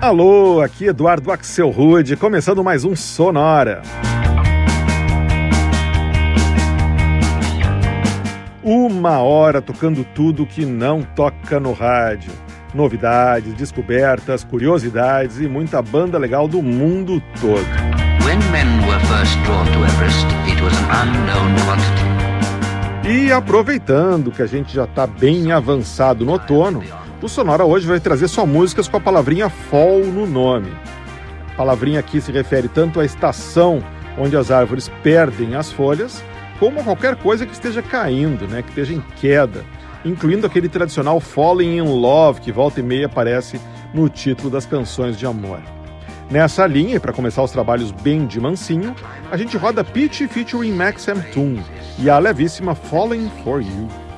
Alô, aqui Eduardo Axel Rude, começando mais um Sonora. Uma hora tocando tudo que não toca no rádio. Novidades, descobertas, curiosidades e muita banda legal do mundo todo. E aproveitando que a gente já está bem avançado no outono, o Sonora hoje vai trazer só músicas com a palavrinha fall no nome. A palavrinha aqui se refere tanto à estação onde as árvores perdem as folhas, como a qualquer coisa que esteja caindo, né, que esteja em queda, incluindo aquele tradicional Falling in Love que volta e meia aparece no título das canções de amor. Nessa linha, e para começar os trabalhos bem de mansinho, a gente roda Peach featuring Max. Toon e a levíssima Falling for You.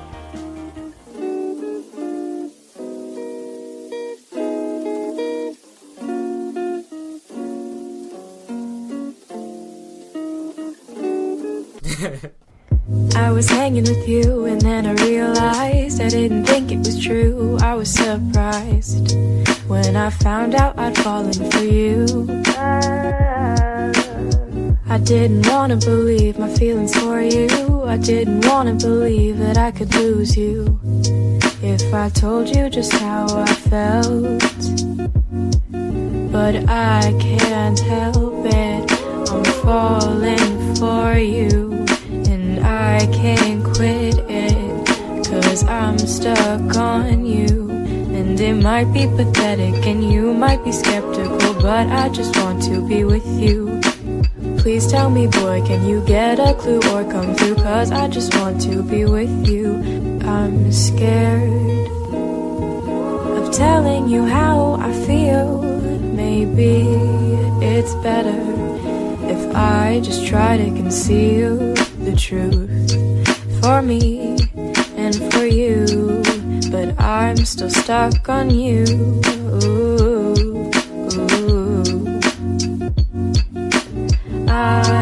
Was hanging with you and then I realized I didn't think it was true. I was surprised when I found out I'd fallen for you. I didn't wanna believe my feelings for you. I didn't wanna believe that I could lose you. If I told you just how I felt, but I can't help it. I'm falling for you. I can't quit it. Cause I'm stuck on you. And it might be pathetic and you might be skeptical, but I just want to be with you. Please tell me, boy, can you get a clue or come through? Cause I just want to be with you. I'm scared of telling you how I feel. Maybe it's better if I just try to conceal the truth for me and for you, but I'm still stuck on you. Ooh, ooh. I,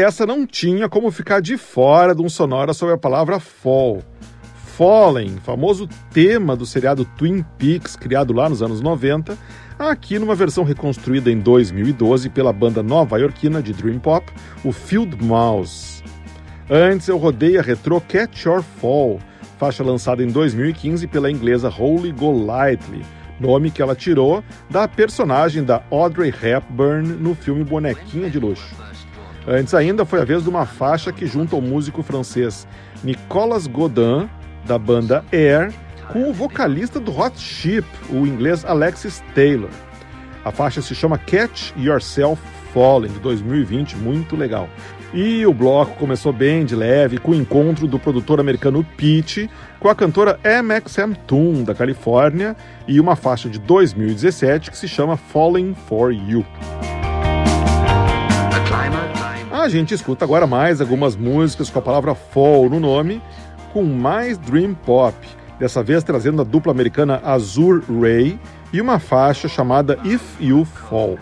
Essa não tinha como ficar de fora de um sonora sobre a palavra fall. Fallen, famoso tema do seriado Twin Peaks, criado lá nos anos 90, aqui numa versão reconstruída em 2012 pela banda nova-iorquina de Dream Pop, o Field Mouse. Antes eu rodei a retrô Catch Your Fall, faixa lançada em 2015 pela inglesa Holy Golightly, nome que ela tirou da personagem da Audrey Hepburn no filme Bonequinha de Luxo. Antes ainda foi a vez de uma faixa que junta o músico francês Nicolas Godin, da banda Air, com o vocalista do Hot Chip, o inglês Alexis Taylor. A faixa se chama Catch Yourself Falling, de 2020, muito legal. E o bloco começou bem de leve, com o encontro do produtor americano Pete com a cantora MXM Toon, da Califórnia, e uma faixa de 2017 que se chama Falling for You. A gente escuta agora mais algumas músicas com a palavra fall no nome, com mais Dream Pop, dessa vez trazendo a dupla americana Azur Ray e uma faixa chamada If You Fall.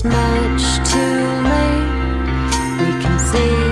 It's much too late. We can see.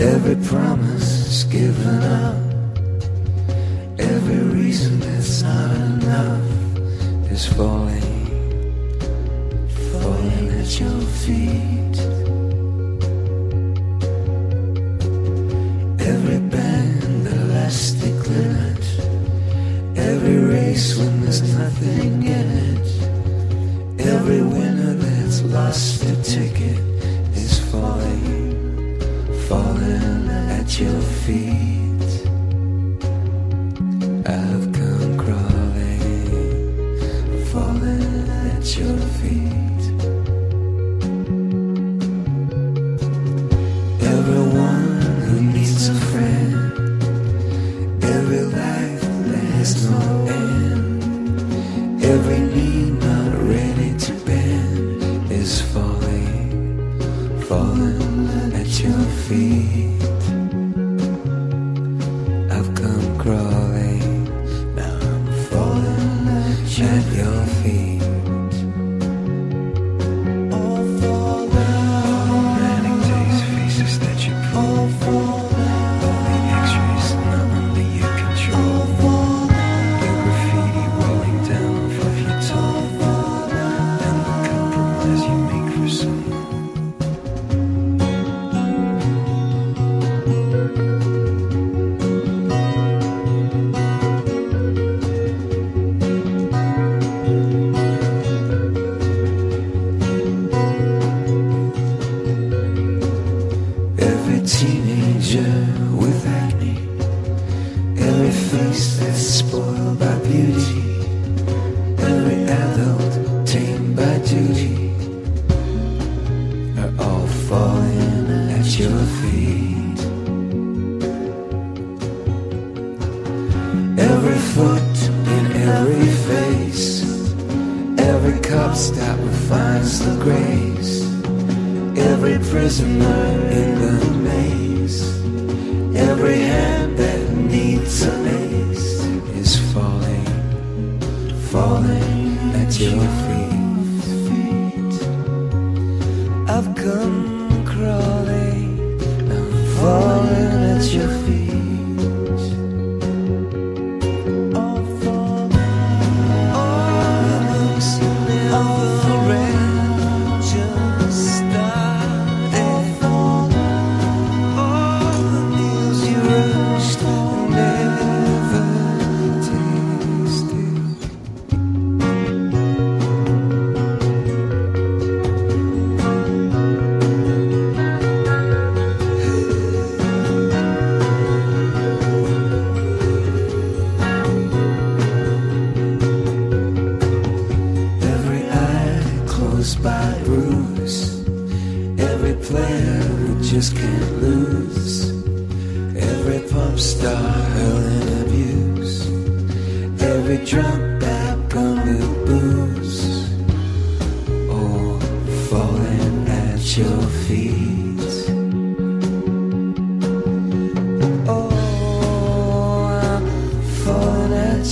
Every promise given up, every reason that's not enough is falling, falling at your feet. pleasure with that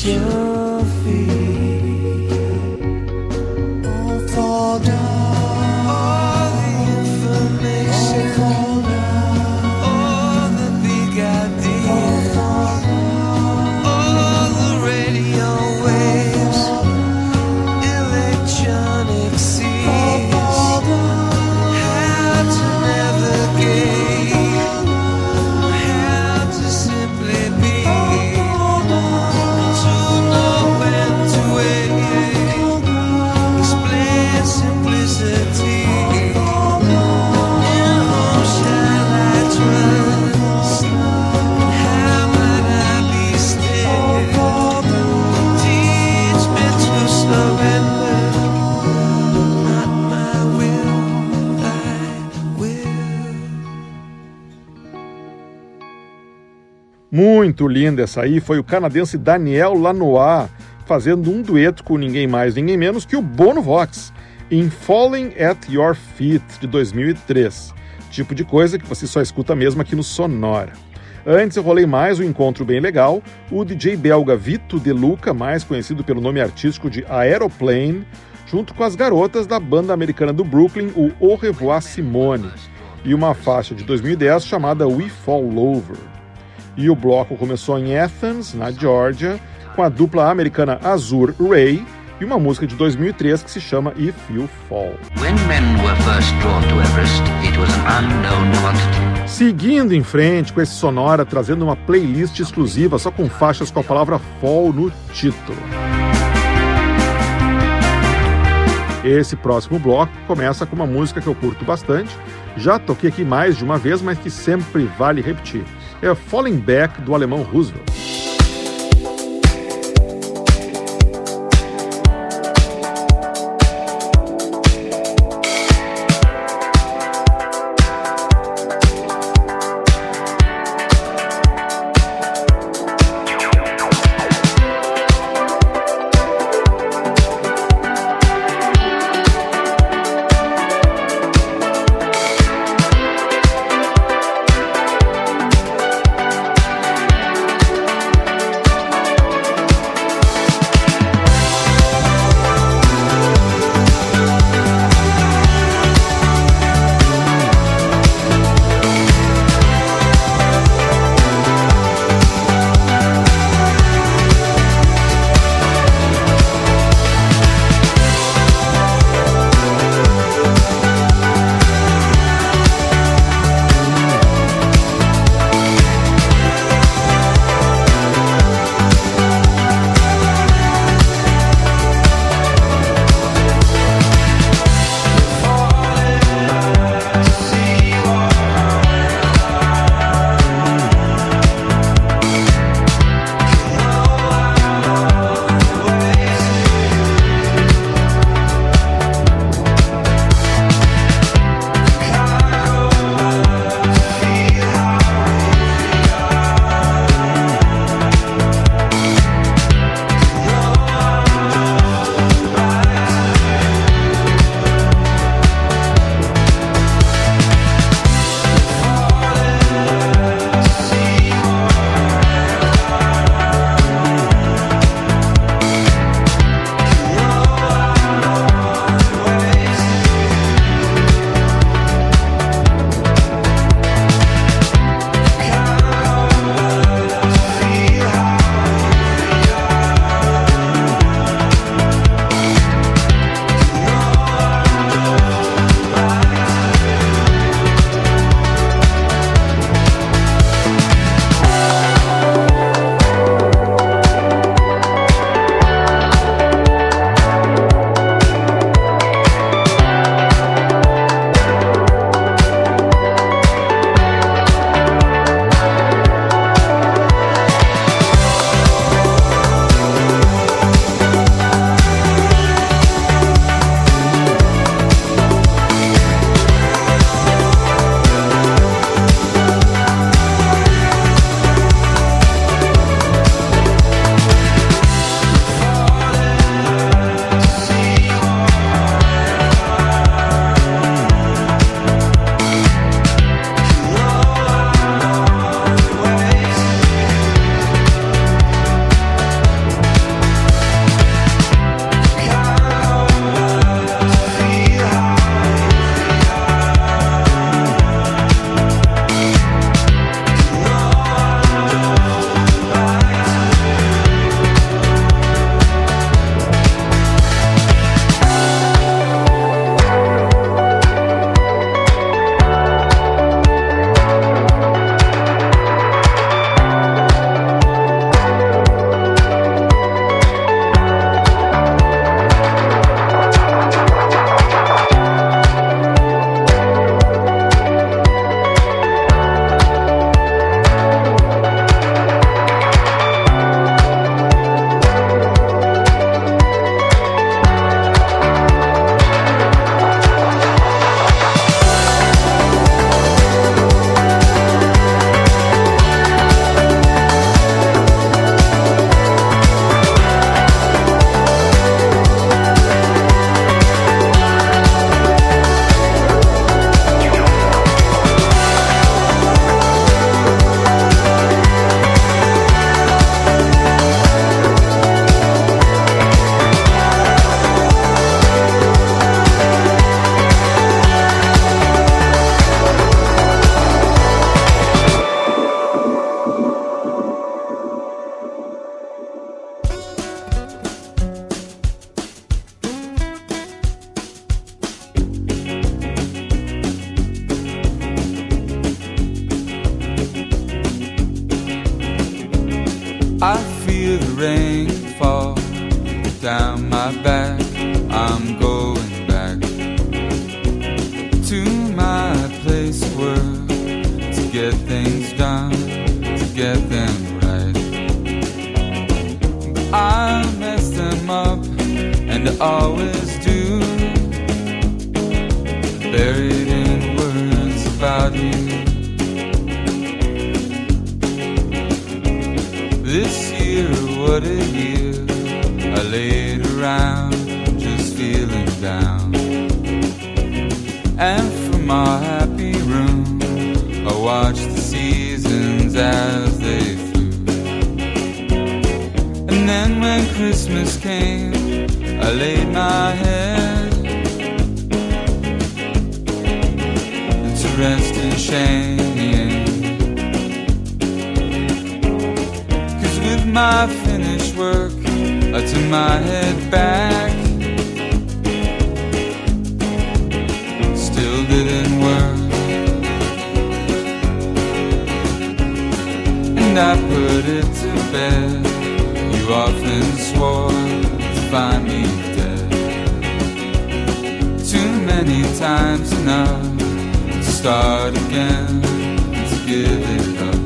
your feet. Linda essa aí, foi o canadense Daniel Lanois fazendo um dueto com ninguém mais, ninguém menos que o Bono Vox, em Falling at Your Feet, de 2003. Tipo de coisa que você só escuta mesmo aqui no Sonora. Antes eu rolei mais um encontro bem legal, o DJ belga Vito De Luca, mais conhecido pelo nome artístico de Aeroplane, junto com as garotas da banda americana do Brooklyn, o Au Revoir Simone, e uma faixa de 2010 chamada We Fall Over. E o bloco começou em Athens, na Georgia, com a dupla americana Azur Ray e uma música de 2003 que se chama If You Fall. Seguindo em frente com esse sonora, trazendo uma playlist exclusiva só com faixas com a palavra Fall no título. Esse próximo bloco começa com uma música que eu curto bastante. Já toquei aqui mais de uma vez, mas que sempre vale repetir é Falling Back do alemão Roosevelt. you always do. Buried in words about you. This year, what a year. I laid around just feeling down. And from my happy room, I watched the seasons as they flew. And then when Christmas came, I laid my head to rest in shame. Cause with my finished work, I turned my head back. Still didn't work. And I put it to bed. You often swore find me dead. Too many times now to start again to give it up.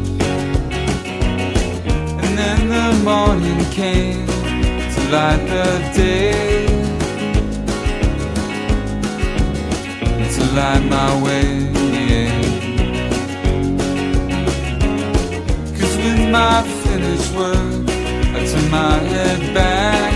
And then the morning came to light the day. To light my way. Cause with my finished work, I turn my head back.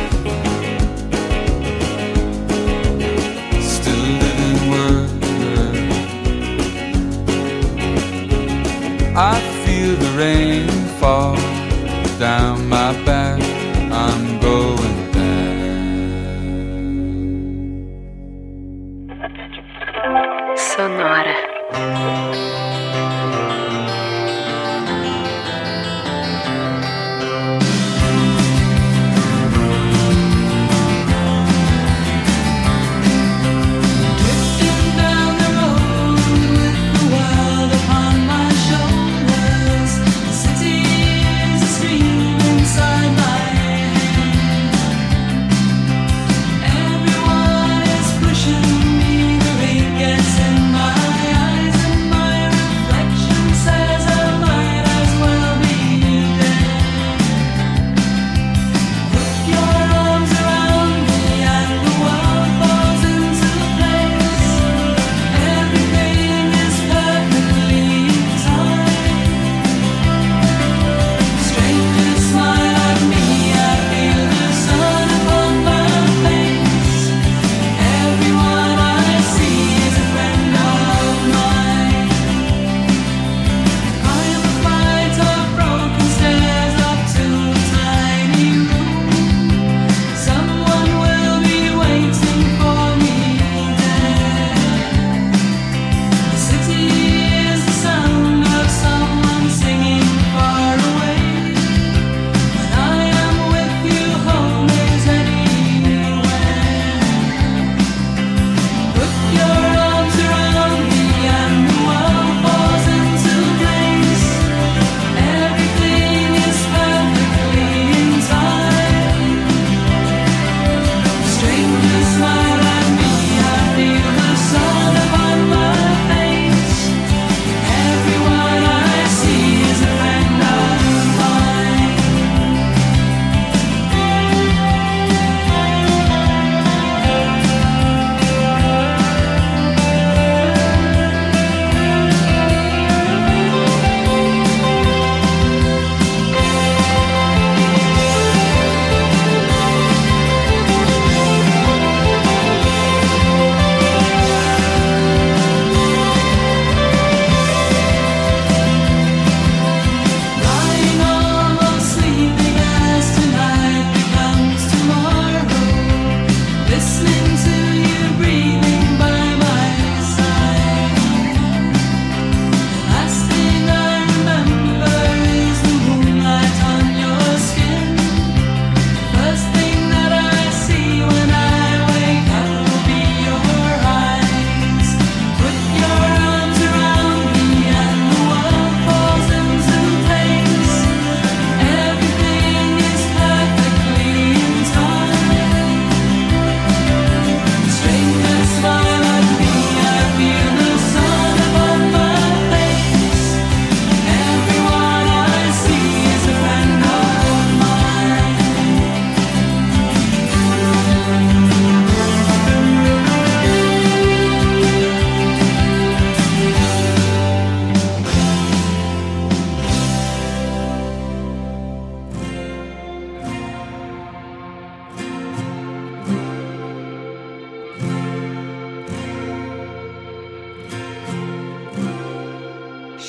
I feel the rain fall down my back.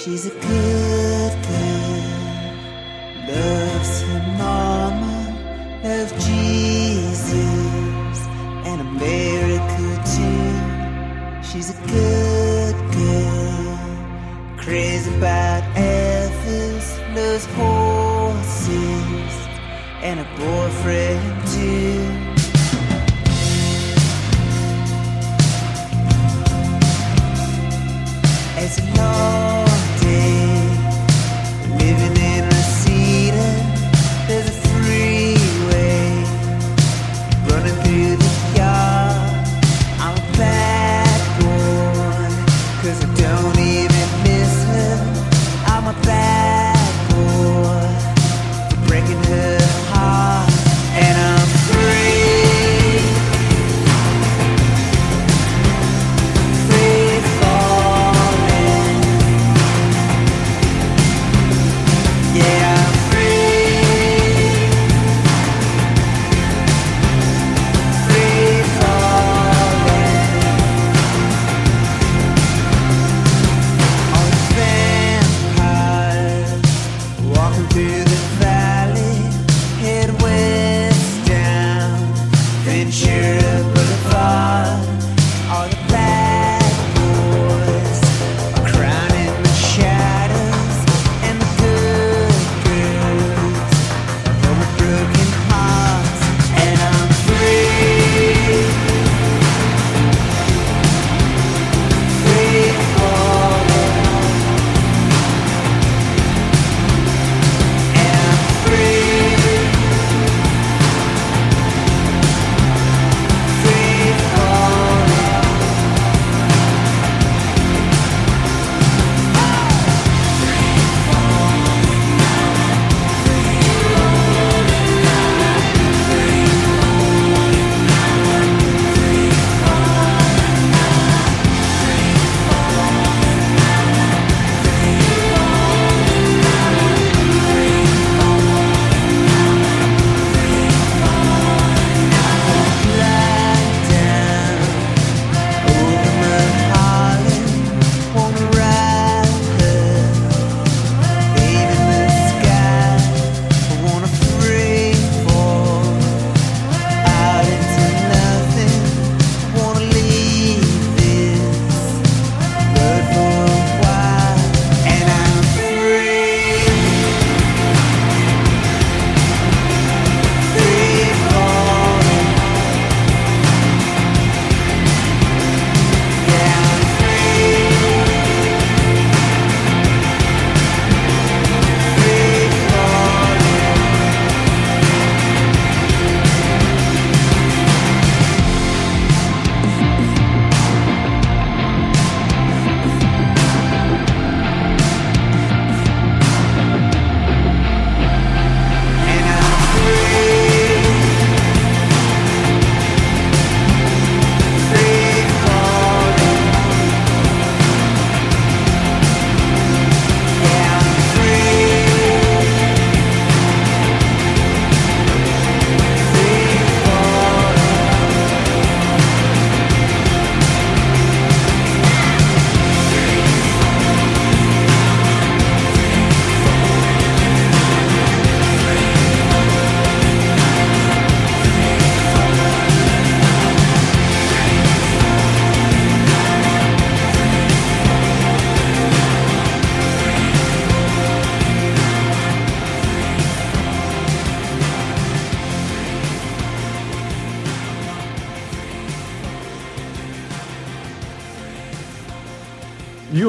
She's a good.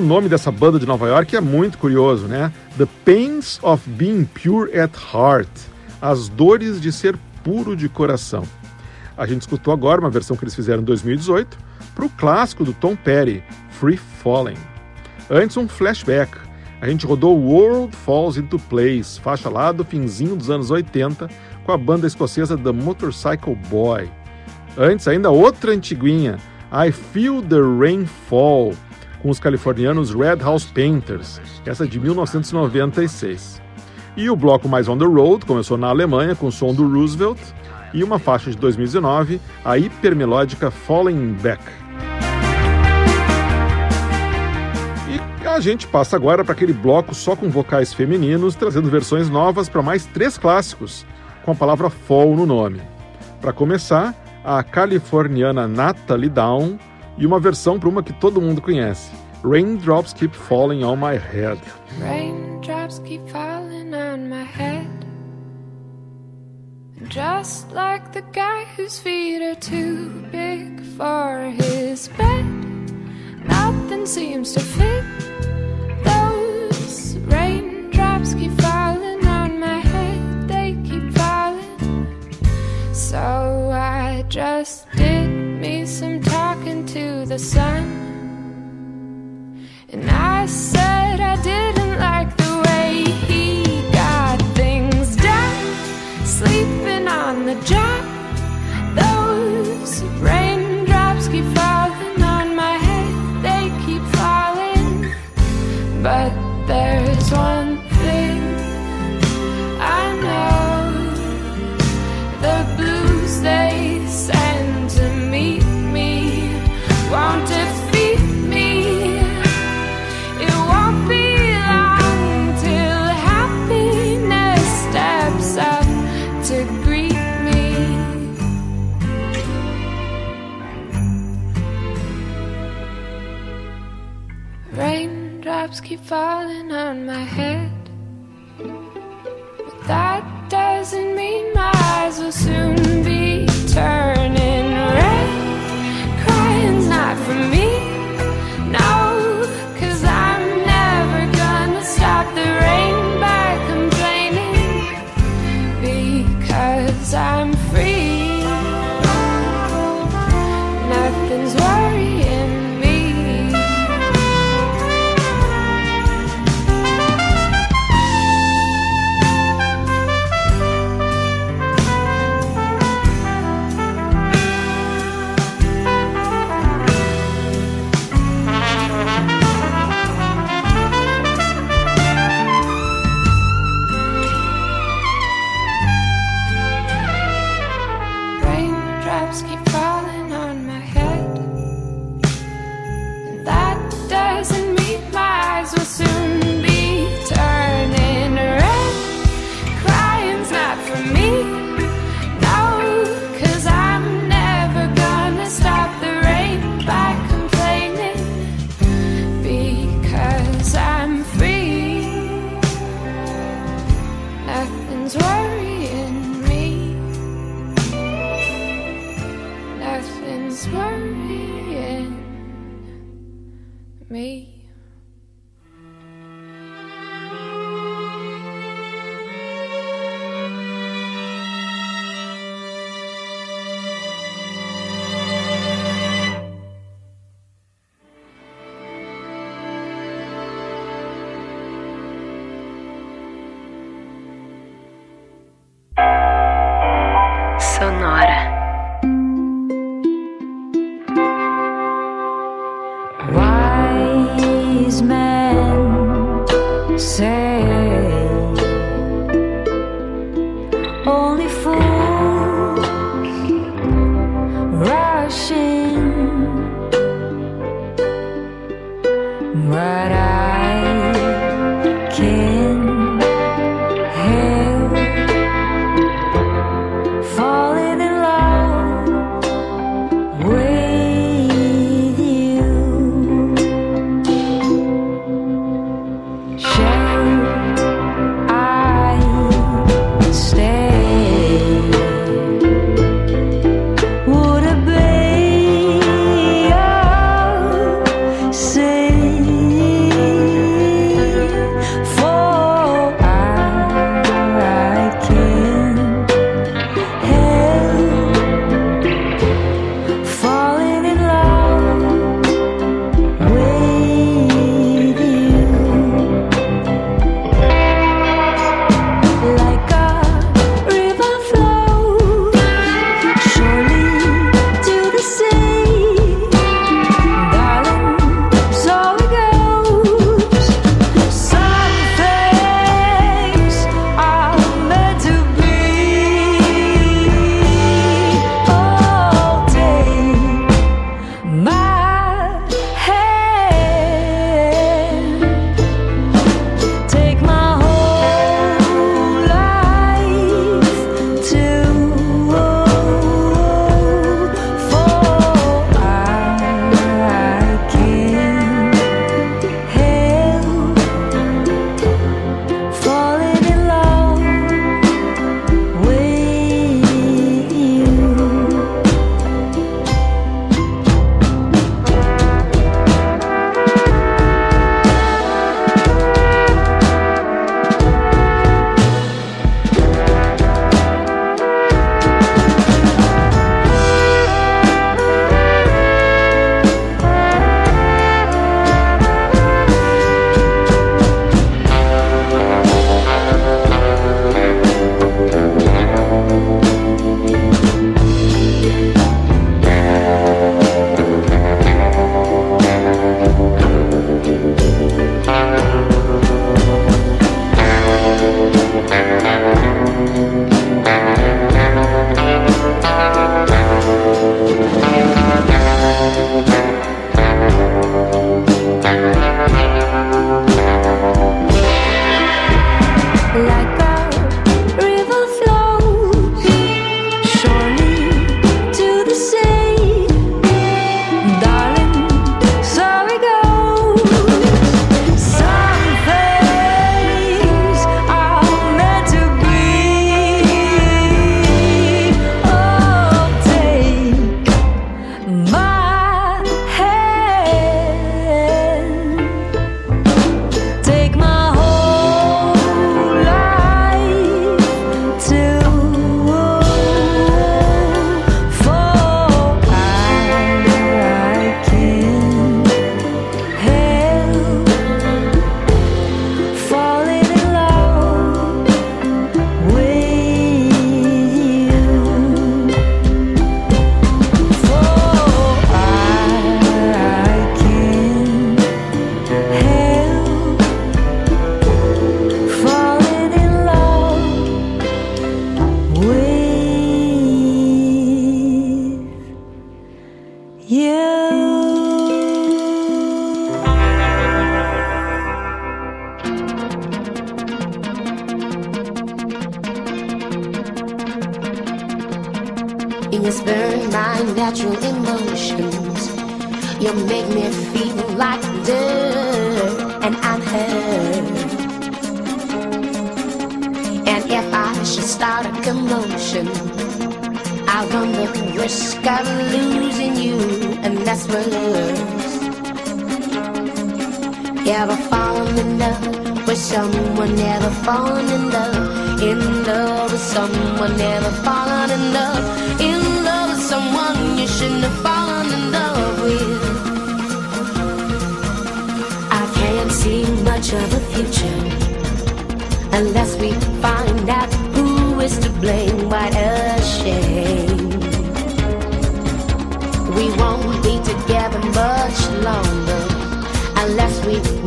Nome dessa banda de Nova York é muito curioso, né? The Pains of Being Pure at Heart. As dores de ser puro de coração. A gente escutou agora uma versão que eles fizeram em 2018 para o clássico do Tom Petty, Free Falling. Antes, um flashback. A gente rodou World Falls into Place, faixa lá do finzinho dos anos 80, com a banda escocesa The Motorcycle Boy. Antes, ainda outra antiguinha, I Feel the Rain Fall, com os californianos Red House Painters, essa de 1996. E o bloco mais on the road começou na Alemanha com o som do Roosevelt e uma faixa de 2019, a hipermelódica Falling Back. E A gente passa agora para aquele bloco só com vocais femininos, trazendo versões novas para mais três clássicos, com a palavra fall no nome. Para começar, a californiana Natalie Down e uma versão para uma que todo mundo conhece, Raindrops Keep Falling on My Head. Raindrops keep falling on my head. Just like the guy whose feet are too big for his bed. Nothing seems to fit. Those raindrops keep falling on my head. They keep falling. So I just did me some to the sun. And I said I didn't like the way he got things done. Sleeping on the job. Those raindrops keep falling on my head. They keep falling. But there's one keep falling on my head. But that doesn't mean my eyes will soon be turning red. Crying's not for me. Someone? Never fallen in love. In love with someone? Never fallen in love. In love with someone you shouldn't have fallen in love with. I can't see much of a future unless we find out who is to blame. What a shame. We won't be together much longer unless we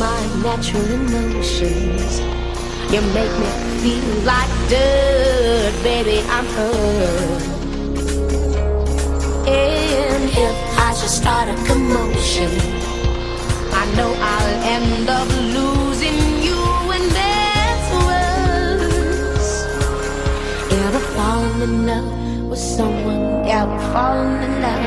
my natural emotions. You make me feel like dirt, baby. I'm hurt. And if I should start a commotion, I know I'll end up losing you, and that's worse. Ever fallen in love with someone? Ever fallen in love?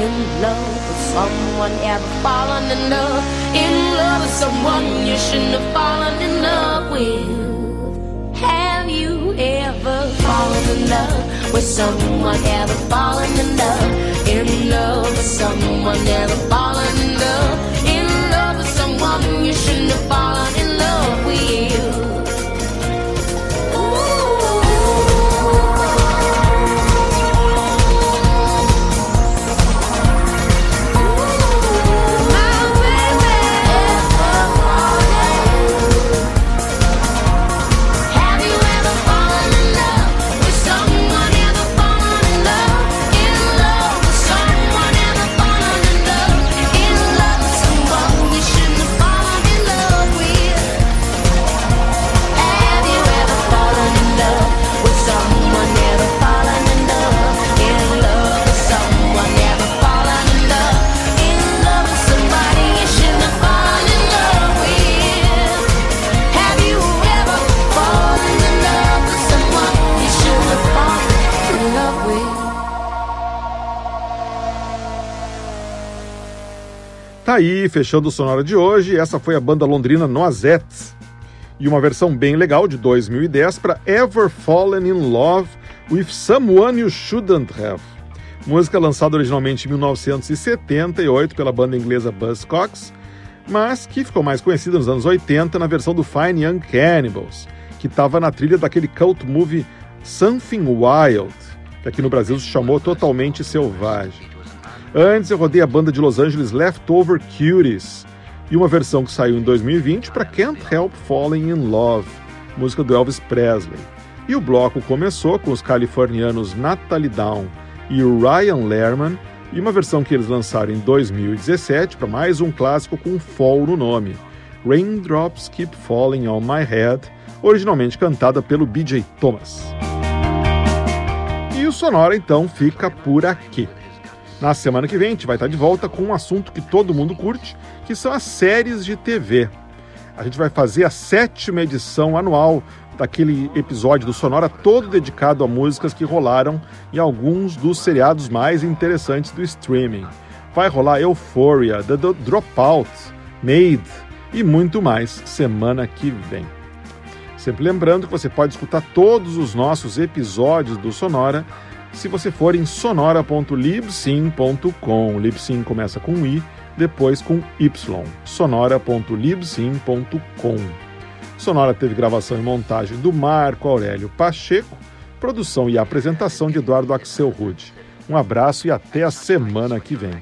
In love with someone? Ever fallen in love? In love with someone you shouldn't have fallen in love with? Have you ever fallen in love with someone? Ever fallen in love? In love with someone? Ever fallen in love? In love with someone you shouldn't have fallen in love with? Tá aí, fechando o Sonora de hoje, essa foi a banda londrina Noisettes. E uma versão bem legal de 2010 para Ever Fallen in Love with Someone You Shouldn't Have. Música lançada originalmente em 1978 pela banda inglesa Buzzcocks, mas que ficou mais conhecida nos anos 80 na versão do Fine Young Cannibals, que estava na trilha daquele cult movie Something Wild, que aqui no Brasil se chamou Totalmente Selvagem. Antes eu rodei a banda de Los Angeles Leftover Cuties e uma versão que saiu em 2020 para Can't Help Falling in Love, música do Elvis Presley. E o bloco começou com os californianos Natalie Down e Ryan Lerman e uma versão que eles lançaram em 2017 para mais um clássico com Fall no nome, Raindrops Keep Falling on My Head, originalmente cantada pelo BJ Thomas. E o Sonora então fica por aqui. Na semana que vem a gente vai estar de volta com um assunto que todo mundo curte, que são as séries de TV. A gente vai fazer a sétima edição anual daquele episódio do Sonora todo dedicado a músicas que rolaram em alguns dos seriados mais interessantes do streaming. Vai rolar Euphoria, The Dropout, Made e muito mais semana que vem. Sempre lembrando que você pode escutar todos os nossos episódios do Sonora se você for em sonora.libsyn.com. Libsyn começa com I, depois com Y. sonora.libsyn.com. Sonora teve gravação e montagem do Marco Aurélio Pacheco, produção e apresentação de Eduardo Axel Rude. Um abraço e até a semana que vem.